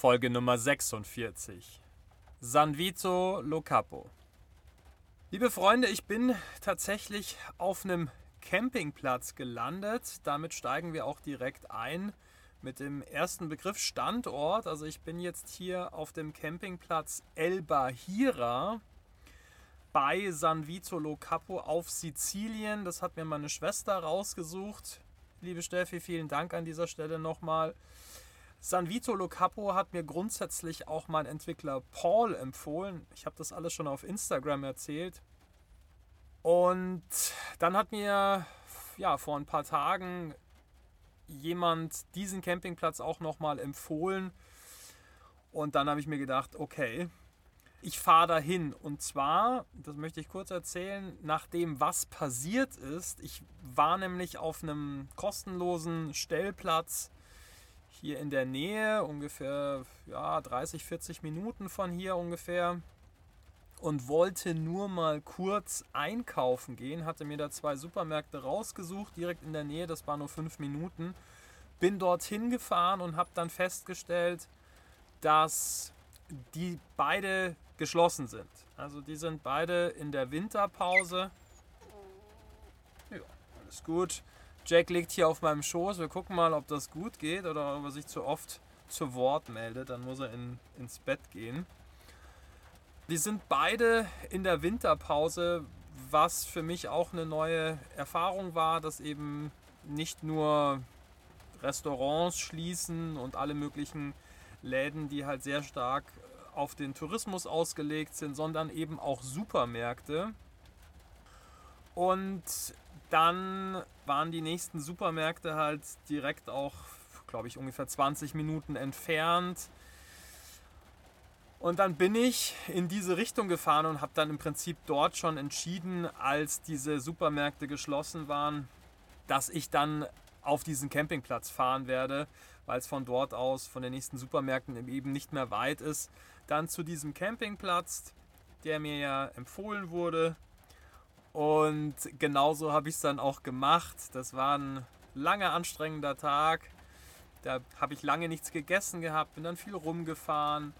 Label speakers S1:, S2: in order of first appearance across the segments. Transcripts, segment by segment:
S1: Folge Nummer 46. San Vito Lo Capo. Liebe Freunde, ich bin tatsächlich auf einem Campingplatz gelandet. Damit steigen wir auch direkt ein mit dem ersten Begriff Standort. Also ich bin jetzt hier auf dem Campingplatz El Bahira bei San Vito Lo Capo auf Sizilien. Das hat mir meine Schwester rausgesucht. Liebe Steffi, vielen Dank an dieser Stelle nochmal. San Vito Lo Capo hat mir grundsätzlich auch mein Entwickler Paul empfohlen. Ich habe das alles schon auf Instagram erzählt. Und dann hat mir ja, vor ein paar Tagen jemand diesen Campingplatz auch nochmal empfohlen. Und dann habe ich mir gedacht, okay, ich fahre dahin. Und zwar, das möchte ich kurz erzählen, nach dem, was passiert ist. Ich war nämlich auf einem kostenlosen Stellplatz hier in der Nähe, ungefähr ja, 30, 40 Minuten von hier ungefähr. Und wollte nur mal kurz einkaufen gehen. Hatte mir da zwei Supermärkte rausgesucht, direkt in der Nähe. Das war nur fünf Minuten. Bin dorthin gefahren und habe dann festgestellt, dass die beide geschlossen sind. Also die sind beide in der Winterpause. Ja, alles gut. Jack liegt hier auf meinem Schoß. Wir gucken mal, ob das gut geht oder ob er sich zu oft zu Wort meldet. Dann muss er in, ins Bett gehen. Die sind beide in der Winterpause, was für mich auch eine neue Erfahrung war, dass eben nicht nur Restaurants schließen und alle möglichen Läden, die halt sehr stark auf den Tourismus ausgelegt sind, sondern eben auch Supermärkte. Und dann waren die nächsten Supermärkte halt direkt auch, glaube ich, ungefähr 20 Minuten entfernt. Und dann bin ich in diese Richtung gefahren und habe dann im Prinzip dort schon entschieden, als diese Supermärkte geschlossen waren, dass ich dann auf diesen Campingplatz fahren werde, weil es von dort aus, von den nächsten Supermärkten eben nicht mehr weit ist. Dann zu diesem Campingplatz, der mir ja empfohlen wurde. Und genauso habe ich es dann auch gemacht. Das war ein langer, anstrengender Tag. Da habe ich lange nichts gegessen gehabt, bin dann viel rumgefahren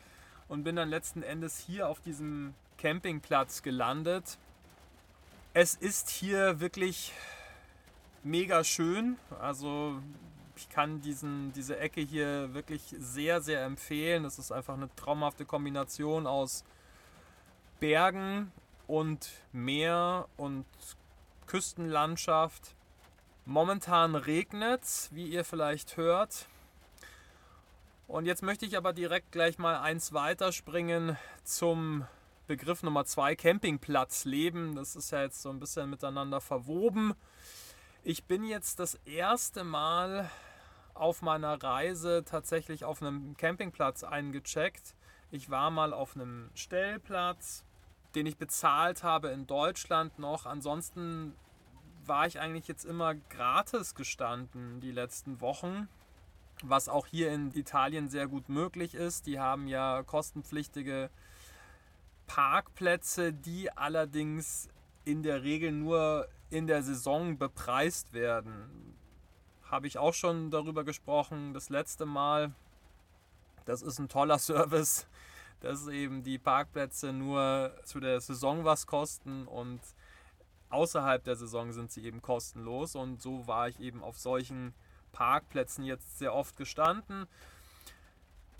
S1: und bin dann letzten Endes hier auf diesem Campingplatz gelandet. Es ist hier wirklich mega schön. Also ich kann diesen, diese Ecke hier wirklich sehr, sehr empfehlen. Das ist einfach eine traumhafte Kombination aus Bergen und Meer und Küstenlandschaft. Momentan regnet es, wie ihr vielleicht hört. Und jetzt möchte ich aber direkt gleich mal eins weiterspringen zum Begriff Nummer zwei, Campingplatzleben. Das ist ja jetzt so ein bisschen miteinander verwoben. Ich bin jetzt das erste Mal auf meiner Reise tatsächlich auf einem Campingplatz eingecheckt. Ich war mal auf einem Stellplatz, den ich bezahlt habe in Deutschland noch. Ansonsten war ich eigentlich jetzt immer gratis gestanden die letzten Wochen, was auch hier in Italien sehr gut möglich ist. Die haben ja kostenpflichtige Parkplätze, die allerdings in der Regel nur in der Saison bepreist werden. Habe ich auch schon darüber gesprochen, das letzte Mal. Das ist ein toller Service, dass eben die Parkplätze nur zu der Saison was kosten und außerhalb der Saison sind sie eben kostenlos. Und so war ich eben auf solchen Parkplätzen jetzt sehr oft gestanden.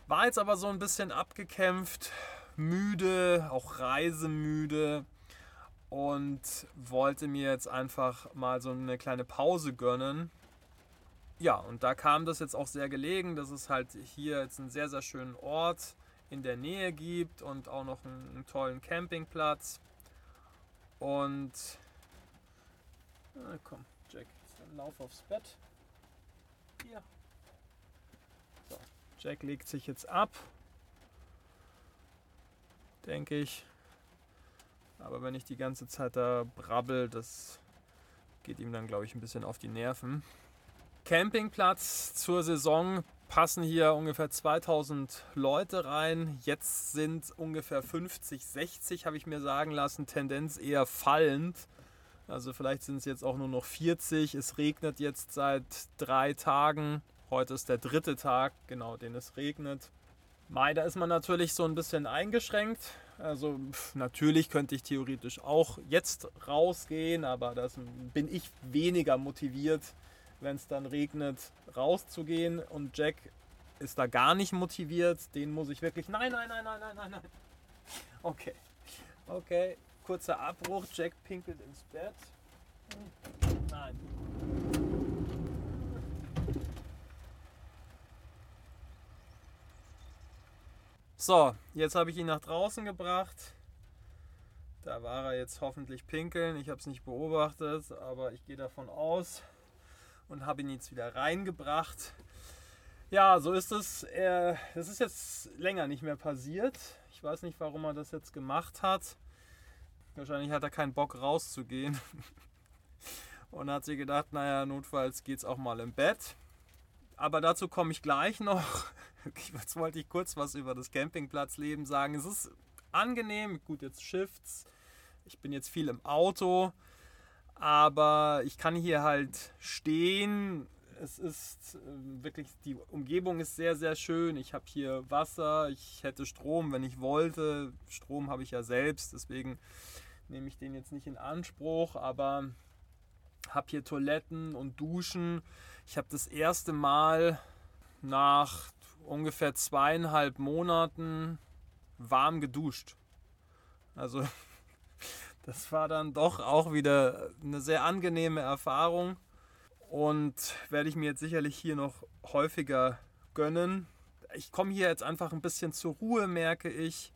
S1: War jetzt aber so ein bisschen abgekämpft, müde, auch reisemüde und wollte mir jetzt einfach mal so eine kleine Pause gönnen. Ja, und da kam das jetzt auch sehr gelegen, dass es halt hier jetzt einen sehr, sehr schönen Ort in der Nähe gibt und auch noch einen, einen tollen Campingplatz. Und na komm, Jack, dann lauf aufs Bett. Hier. So, Jack legt sich jetzt ab. Denke ich. Aber wenn ich die ganze Zeit da brabbel, das geht ihm dann, glaube ich, ein bisschen auf die Nerven. Campingplatz zur Saison passen hier ungefähr 2000 Leute rein. Jetzt sind ungefähr 50, 60, habe ich mir sagen lassen. Tendenz eher fallend. Also vielleicht sind es jetzt auch nur noch 40. Es regnet jetzt seit drei Tagen. Heute ist der dritte Tag, genau, den es regnet. Mai, da ist man natürlich so ein bisschen eingeschränkt. Also pff, natürlich könnte ich theoretisch auch jetzt rausgehen, aber da bin ich weniger motiviert, wenn es dann regnet, rauszugehen. Und Jack ist da gar nicht motiviert. Den muss ich wirklich. Nein, nein, nein, nein, nein, nein, nein. Okay. Okay. Kurzer Abbruch. Jack pinkelt ins Bett. Nein. So, jetzt habe ich ihn nach draußen gebracht. Da war er jetzt hoffentlich pinkeln. Ich habe es nicht beobachtet, aber ich gehe davon aus und habe ihn jetzt wieder reingebracht. Ja, so ist es. Das ist jetzt länger nicht mehr passiert. Ich weiß nicht, warum er das jetzt gemacht hat. Wahrscheinlich hat er keinen Bock rauszugehen. Und hat sich gedacht, naja, notfalls geht es auch mal im Bett. Aber dazu komme ich gleich noch. Jetzt wollte ich kurz was über das Campingplatzleben sagen. Es ist angenehm, gut, jetzt Shifts. Ich bin jetzt viel im Auto, aber ich kann hier halt stehen. Es ist äh, wirklich, die Umgebung ist sehr, sehr schön. Ich habe hier Wasser, ich hätte Strom, wenn ich wollte. Strom habe ich ja selbst, deswegen nehme ich den jetzt nicht in Anspruch, aber habe hier Toiletten und Duschen. Ich habe das erste Mal nach ungefähr zweieinhalb Monaten warm geduscht. Also das war dann doch auch wieder eine sehr angenehme Erfahrung und werde ich mir jetzt sicherlich hier noch häufiger gönnen. Ich komme hier jetzt einfach ein bisschen zur Ruhe, merke ich.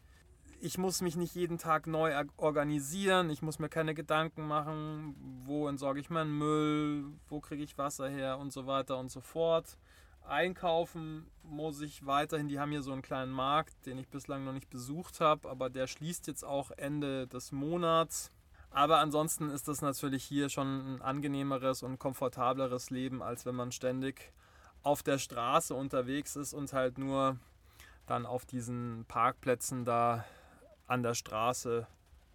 S1: Ich muss mich nicht jeden Tag neu organisieren. Ich muss mir keine Gedanken machen, wo entsorge ich meinen Müll, wo kriege ich Wasser her und so weiter und so fort. Einkaufen muss ich weiterhin. Die haben hier so einen kleinen Markt, den ich bislang noch nicht besucht habe, aber der schließt jetzt auch Ende des Monats. Aber ansonsten ist das natürlich hier schon ein angenehmeres und komfortableres Leben, als wenn man ständig auf der Straße unterwegs ist und halt nur dann auf diesen Parkplätzen da an der Straße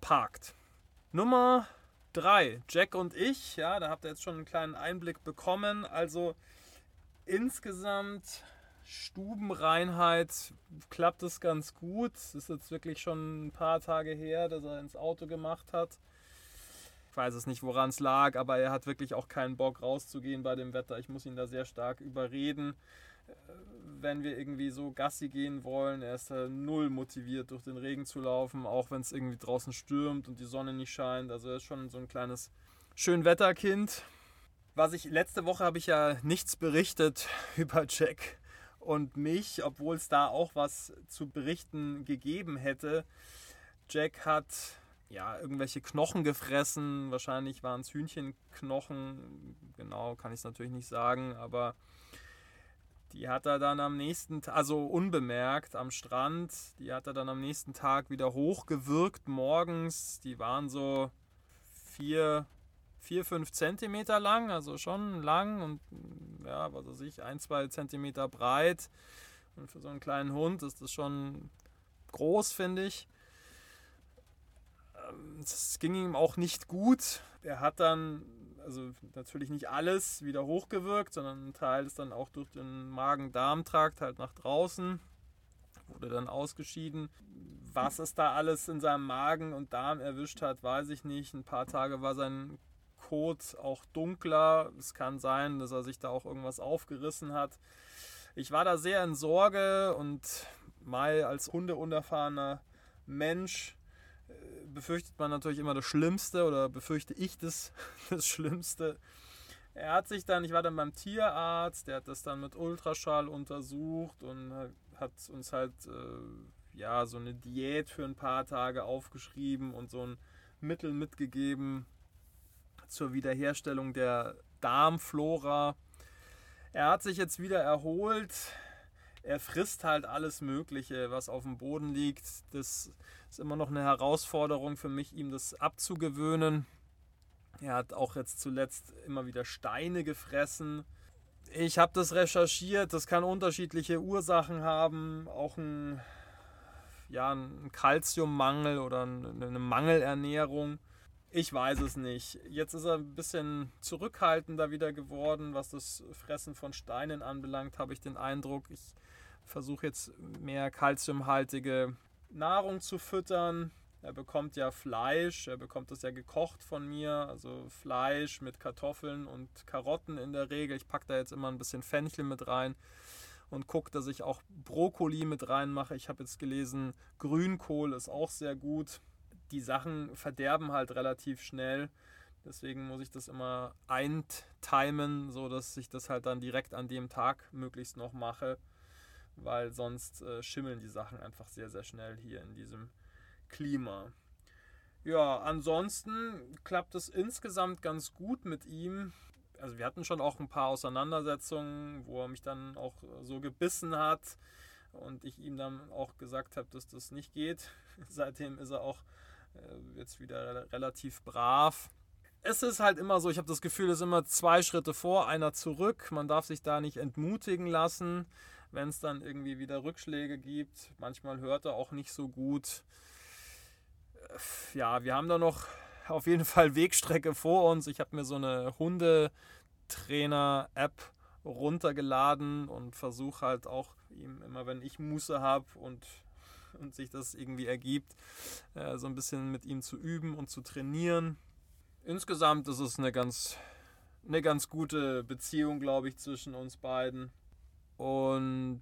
S1: parkt. Nummer 3, Jack und ich, ja, da habt ihr jetzt schon einen kleinen Einblick bekommen. Also insgesamt Stubenreinheit klappt es ganz gut. Es ist jetzt wirklich schon ein paar Tage her, dass er ins Auto gemacht hat. Ich weiß es nicht, woran es lag, aber er hat wirklich auch keinen Bock rauszugehen bei dem Wetter. Ich muss ihn da sehr stark überreden, äh, wenn wir irgendwie so Gassi gehen wollen. Er ist null motiviert, durch den Regen zu laufen, auch wenn es irgendwie draußen stürmt und die Sonne nicht scheint. Also er ist schon so ein kleines Schönwetterkind was ich letzte Woche habe ich ja nichts berichtet über Jack und mich, obwohl es da auch was zu berichten gegeben hätte. Jack hat ja irgendwelche Knochen gefressen, wahrscheinlich waren es Hühnchenknochen, genau kann ich es natürlich nicht sagen, aber die hat er dann am nächsten Tag, also unbemerkt am Strand, die hat er dann am nächsten Tag wieder hochgewirkt morgens. Die waren so vier, 4, 5 Zentimeter lang, also schon lang und ja, was weiß ich, 1, 2 Zentimeter breit. Und für so einen kleinen Hund ist das schon groß, finde ich. Ähm, es ging ihm auch nicht gut. Er hat dann, also natürlich nicht alles wieder hochgewirkt, sondern ein Teil ist dann auch durch den Magen-Darm-Trakt halt nach draußen, wurde dann ausgeschieden. Was es da alles in seinem Magen und Darm erwischt hat, weiß ich nicht. Ein paar Tage war sein Kot auch dunkler. Es kann sein, dass er sich da auch irgendwas aufgerissen hat. Ich war da sehr in Sorge und Mai als hundeunerfahrener Mensch äh, befürchtet man natürlich immer das Schlimmste oder befürchte ich das, das Schlimmste. Er hat sich dann, ich war dann beim Tierarzt, der hat das dann mit Ultraschall untersucht und hat uns halt äh, ja so eine Diät für ein paar Tage aufgeschrieben und so ein Mittel mitgegeben, zur Wiederherstellung der Darmflora. Er hat sich jetzt wieder erholt. Er frisst halt alles Mögliche, was auf dem Boden liegt. Das ist immer noch eine Herausforderung für mich, ihm das abzugewöhnen. Er hat auch jetzt zuletzt immer wieder Steine gefressen. Ich habe das recherchiert, das kann unterschiedliche Ursachen haben, auch ein, ja, ein Kalziummangel oder eine Mangelernährung. Ich weiß es nicht. Jetzt ist er ein bisschen zurückhaltender wieder geworden, was das Fressen von Steinen anbelangt, habe ich den Eindruck. Ich versuche jetzt mehr kalziumhaltige Nahrung zu füttern. Er bekommt ja Fleisch, er bekommt das ja gekocht von mir, also Fleisch mit Kartoffeln und Karotten in der Regel. Ich packe da jetzt immer ein bisschen Fenchel mit rein und gucke, dass ich auch Brokkoli mit reinmache. Ich habe jetzt gelesen, Grünkohl ist auch sehr gut. Die Sachen verderben halt relativ schnell. Deswegen muss ich das immer eintimen, so dass ich das halt dann direkt an dem Tag möglichst noch mache, weil sonst äh, schimmeln die Sachen einfach sehr, sehr schnell hier in diesem Klima. Ja, ansonsten klappt es insgesamt ganz gut mit ihm. Also wir hatten schon auch ein paar Auseinandersetzungen, wo er mich dann auch so gebissen hat und ich ihm dann auch gesagt habe, dass das nicht geht. Seitdem ist er auch jetzt wieder relativ brav. Es ist halt immer so, ich habe das Gefühl, es ist immer zwei Schritte vor, einer zurück. Man darf sich da nicht entmutigen lassen, wenn es dann irgendwie wieder Rückschläge gibt. Manchmal hört er auch nicht so gut ja, wir haben da noch auf jeden Fall Wegstrecke vor uns. Ich habe mir so eine Hundetrainer-App runtergeladen und versuche halt auch ihm immer, wenn ich Muße habe und, und sich das irgendwie ergibt, äh, so ein bisschen mit ihm zu üben und zu trainieren. Insgesamt ist es eine ganz, eine ganz gute Beziehung, glaube ich, zwischen uns beiden. Und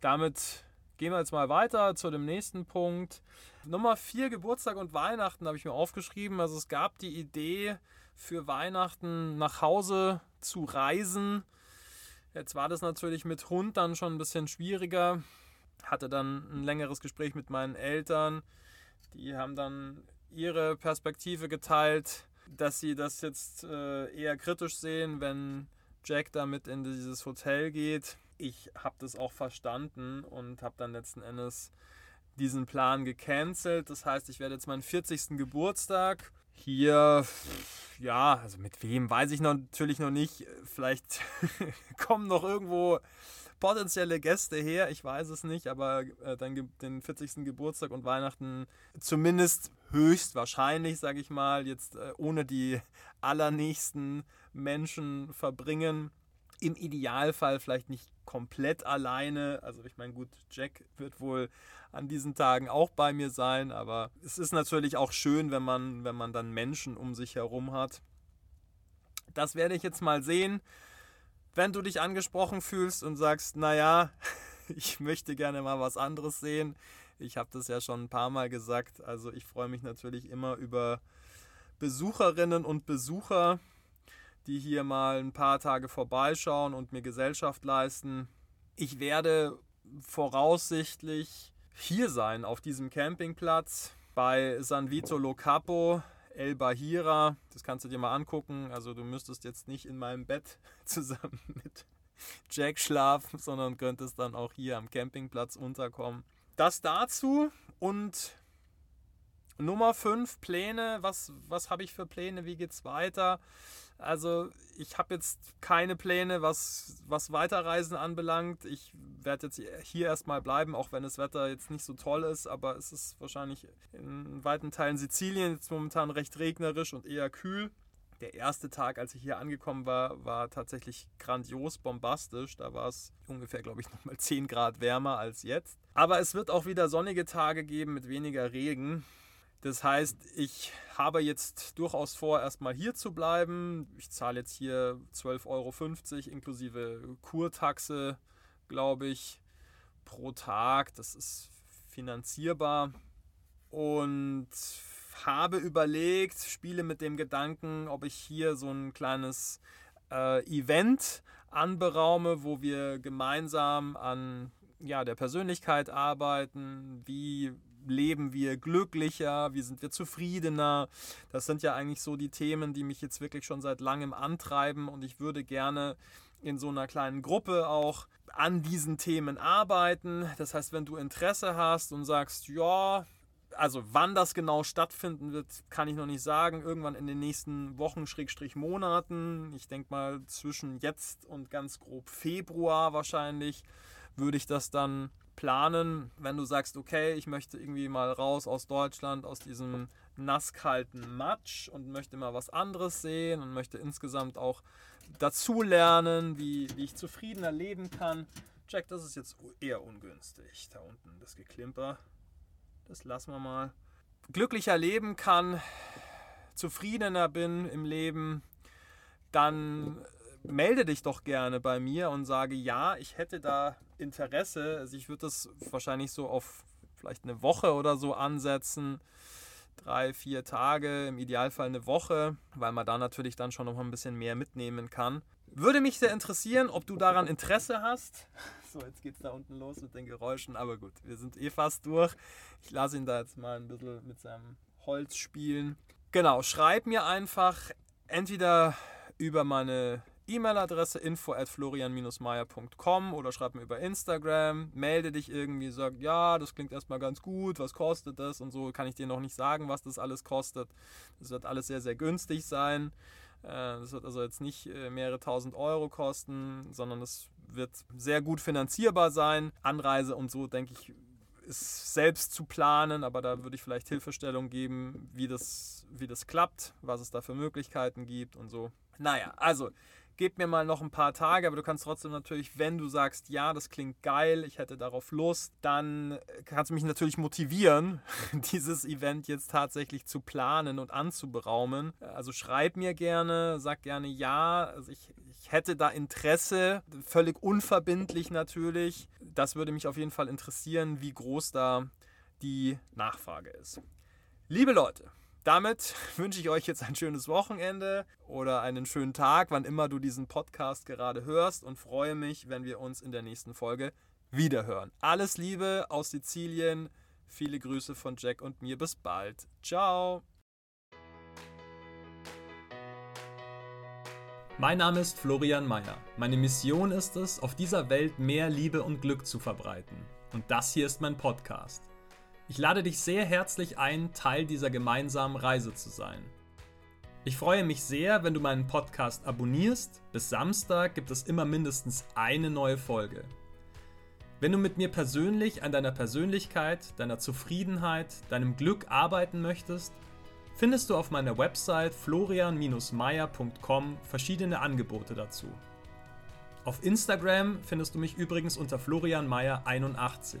S1: damit Gehen wir jetzt mal weiter zu dem nächsten Punkt. Nummer 4, Geburtstag und Weihnachten habe ich mir aufgeschrieben. Also es gab die Idee für Weihnachten nach Hause zu reisen. Jetzt war das natürlich mit Hund dann schon ein bisschen schwieriger. Hatte dann ein längeres Gespräch mit meinen Eltern. Die haben dann ihre Perspektive geteilt, dass sie das jetzt äh, eher kritisch sehen, wenn Jack damit in dieses Hotel geht ich habe das auch verstanden und habe dann letzten Endes diesen Plan gecancelt. Das heißt, ich werde jetzt meinen 40. Geburtstag hier, ja, also mit wem weiß ich noch, natürlich noch nicht. Vielleicht kommen noch irgendwo potenzielle Gäste her, ich weiß es nicht, aber äh, dann den 40. Geburtstag und Weihnachten zumindest höchstwahrscheinlich, sage ich mal, jetzt äh, ohne die allernächsten Menschen verbringen. Im Idealfall vielleicht nicht komplett alleine. Also ich meine, gut, Jack wird wohl an diesen Tagen auch bei mir sein, aber es ist natürlich auch schön, wenn man, wenn man dann Menschen um sich herum hat. Das werde ich jetzt mal sehen. Wenn du dich angesprochen fühlst und sagst, naja, ich möchte gerne mal was anderes sehen. Ich habe das ja schon ein paar Mal gesagt. Also ich freue mich natürlich immer über Besucherinnen und Besucher die hier mal ein paar Tage vorbeischauen und mir Gesellschaft leisten. Ich werde voraussichtlich hier sein auf diesem Campingplatz bei San Vito Lo Capo, El Bahira. Das kannst du dir mal angucken. Also du müsstest jetzt nicht in meinem Bett zusammen mit Jack schlafen, sondern könntest dann auch hier am Campingplatz unterkommen. Das dazu und Nummer 5, Pläne. Was, was habe ich für Pläne? Wie geht es weiter? Also ich habe jetzt keine Pläne, was, was Weiterreisen anbelangt. Ich werde jetzt hier erstmal bleiben, auch wenn das Wetter jetzt nicht so toll ist, aber es ist wahrscheinlich in weiten Teilen Sizilien jetzt momentan recht regnerisch und eher kühl. Der erste Tag, als ich hier angekommen war, war tatsächlich grandios bombastisch. Da war es ungefähr, glaube ich, nochmal 10 Grad wärmer als jetzt. Aber es wird auch wieder sonnige Tage geben mit weniger Regen. Das heißt, ich habe jetzt durchaus vor, erstmal hier zu bleiben. Ich zahle jetzt hier 12,50 Euro inklusive Kurtaxe, glaube ich, pro Tag. Das ist finanzierbar. Und habe überlegt, spiele mit dem Gedanken, ob ich hier so ein kleines äh, Event anberaume, wo wir gemeinsam an ja, der Persönlichkeit arbeiten, wie leben wir glücklicher, wie sind wir zufriedener. Das sind ja eigentlich so die Themen, die mich jetzt wirklich schon seit langem antreiben und ich würde gerne in so einer kleinen Gruppe auch an diesen Themen arbeiten. Das heißt, wenn du Interesse hast und sagst, ja, also wann das genau stattfinden wird, kann ich noch nicht sagen. Irgendwann in den nächsten Wochen, Schrägstrich Monaten. Ich denke mal zwischen jetzt und ganz grob Februar wahrscheinlich würde ich das dann planen, wenn du sagst, okay, ich möchte irgendwie mal raus aus Deutschland, aus diesem nasskalten Matsch und möchte mal was anderes sehen und möchte insgesamt auch dazulernen, wie, wie ich zufriedener leben kann, Jack, das ist jetzt eher ungünstig. Da unten das Geklimper. Das lassen wir mal. Glücklicher leben kann, zufriedener bin im Leben, dann melde dich doch gerne bei mir und sage, ja, ich hätte da Interesse. Also ich würde das wahrscheinlich so auf vielleicht eine Woche oder so ansetzen. Drei, vier Tage, im Idealfall eine Woche, weil man da natürlich dann schon noch ein bisschen mehr mitnehmen kann. Würde mich sehr interessieren, ob du daran Interesse hast. So, jetzt geht es da unten los mit den Geräuschen, aber gut, wir sind eh fast durch. Ich lasse ihn da jetzt mal ein bisschen mit seinem Holz spielen. Genau, schreib mir einfach entweder über meine E-Mail-Adresse info at florian-meier.com oder schreib mir über Instagram, melde dich irgendwie, sag, ja, das klingt erstmal ganz gut, was kostet das und so kann ich dir noch nicht sagen, was das alles kostet. Das wird alles sehr, sehr günstig sein. Äh, das wird also jetzt nicht äh, mehrere tausend Euro kosten, sondern es wird sehr gut finanzierbar sein. Anreise und so, denke ich, ist selbst zu planen, aber da würde ich vielleicht Hilfestellung geben, wie das, wie das klappt, was es da für Möglichkeiten gibt und so. Naja, also gib mir mal noch ein paar Tage, aber du kannst trotzdem natürlich, wenn du sagst, ja, das klingt geil, ich hätte darauf Lust, dann kannst du mich natürlich motivieren, dieses Event jetzt tatsächlich zu planen und anzuberaumen. Also schreib mir gerne, sag gerne ja, also ich, ich hätte da Interesse, völlig unverbindlich natürlich. Das würde mich auf jeden Fall interessieren, wie groß da die Nachfrage ist. Liebe Leute, damit wünsche ich euch jetzt ein schönes Wochenende oder einen schönen Tag, wann immer du diesen Podcast gerade hörst und freue mich, wenn wir uns in der nächsten Folge wiederhören. Alles Liebe aus Sizilien. Viele Grüße von Jack und mir. Bis bald. Ciao.
S2: Mein Name ist Florian Mayer. Meine Mission ist es, auf dieser Welt mehr Liebe und Glück zu verbreiten. Und das hier ist mein Podcast. Ich lade dich sehr herzlich ein, Teil dieser gemeinsamen Reise zu sein. Ich freue mich sehr, wenn du meinen Podcast abonnierst. Bis Samstag gibt es immer mindestens eine neue Folge. Wenn du mit mir persönlich an deiner Persönlichkeit, deiner Zufriedenheit, deinem Glück arbeiten möchtest, findest du auf meiner Website florian-meier.com verschiedene Angebote dazu. Auf Instagram findest du mich übrigens unter florianmeier81